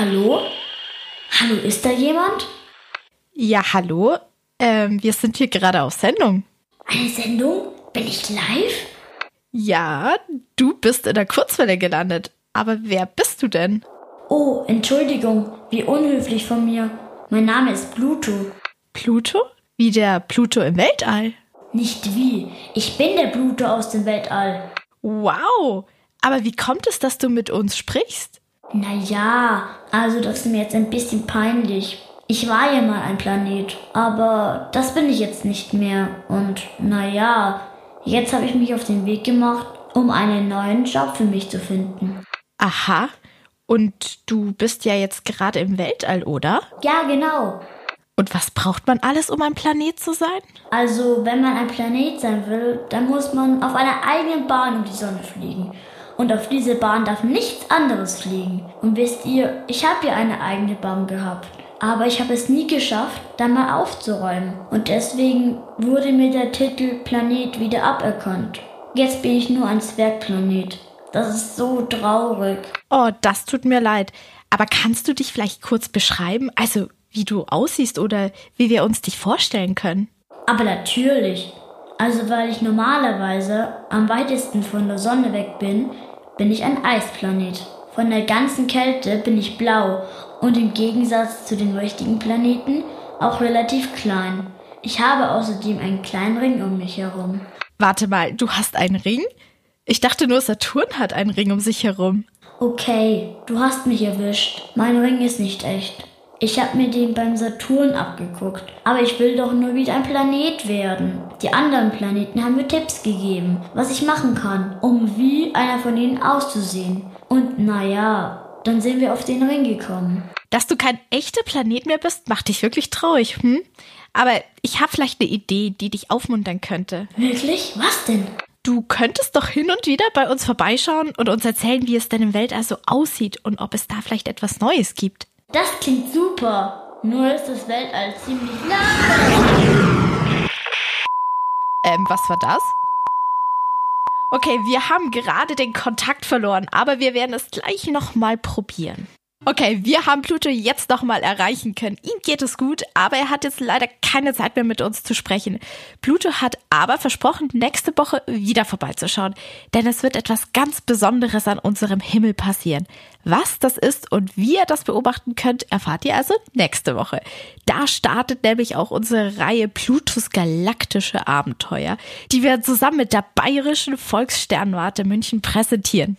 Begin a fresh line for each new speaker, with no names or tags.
Hallo? Hallo, ist da jemand?
Ja, hallo. Ähm, wir sind hier gerade auf Sendung.
Eine Sendung? Bin ich live?
Ja, du bist in der Kurzwelle gelandet. Aber wer bist du denn?
Oh, Entschuldigung, wie unhöflich von mir. Mein Name ist Pluto.
Pluto? Wie der Pluto im Weltall?
Nicht wie. Ich bin der Pluto aus dem Weltall.
Wow. Aber wie kommt es, dass du mit uns sprichst?
Naja, also das ist mir jetzt ein bisschen peinlich. Ich war ja mal ein Planet, aber das bin ich jetzt nicht mehr. Und naja, jetzt habe ich mich auf den Weg gemacht, um einen neuen Job für mich zu finden.
Aha. Und du bist ja jetzt gerade im Weltall, oder?
Ja, genau.
Und was braucht man alles, um ein Planet zu sein?
Also, wenn man ein Planet sein will, dann muss man auf einer eigenen Bahn um die Sonne fliegen. Und auf diese Bahn darf nichts anderes fliegen. Und wisst ihr, ich habe ja eine eigene Bahn gehabt. Aber ich habe es nie geschafft, da mal aufzuräumen. Und deswegen wurde mir der Titel Planet wieder aberkannt. Jetzt bin ich nur ein Zwergplanet. Das ist so traurig.
Oh, das tut mir leid. Aber kannst du dich vielleicht kurz beschreiben? Also, wie du aussiehst oder wie wir uns dich vorstellen können?
Aber natürlich. Also, weil ich normalerweise am weitesten von der Sonne weg bin, bin ich ein Eisplanet. Von der ganzen Kälte bin ich blau und im Gegensatz zu den richtigen Planeten auch relativ klein. Ich habe außerdem einen kleinen Ring um mich herum.
Warte mal, du hast einen Ring? Ich dachte nur, Saturn hat einen Ring um sich herum.
Okay, du hast mich erwischt. Mein Ring ist nicht echt. Ich habe mir den beim Saturn abgeguckt. Aber ich will doch nur wieder ein Planet werden. Die anderen Planeten haben mir Tipps gegeben, was ich machen kann, um wie einer von ihnen auszusehen. Und naja, dann sind wir auf den Ring gekommen.
Dass du kein echter Planet mehr bist, macht dich wirklich traurig, hm? Aber ich habe vielleicht eine Idee, die dich aufmuntern könnte.
Wirklich? Was denn?
Du könntest doch hin und wieder bei uns vorbeischauen und uns erzählen, wie es denn im Weltall so aussieht und ob es da vielleicht etwas Neues gibt.
Das klingt super. Nur ist das Weltall ziemlich lang.
Ähm, was war das? Okay, wir haben gerade den Kontakt verloren, aber wir werden es gleich nochmal probieren. Okay, wir haben Pluto jetzt nochmal erreichen können. Ihm geht es gut, aber er hat jetzt leider keine Zeit mehr mit uns zu sprechen. Pluto hat aber versprochen, nächste Woche wieder vorbeizuschauen, denn es wird etwas ganz Besonderes an unserem Himmel passieren. Was das ist und wie ihr das beobachten könnt, erfahrt ihr also nächste Woche. Da startet nämlich auch unsere Reihe Plutos galaktische Abenteuer, die wir zusammen mit der Bayerischen Volkssternwarte München präsentieren.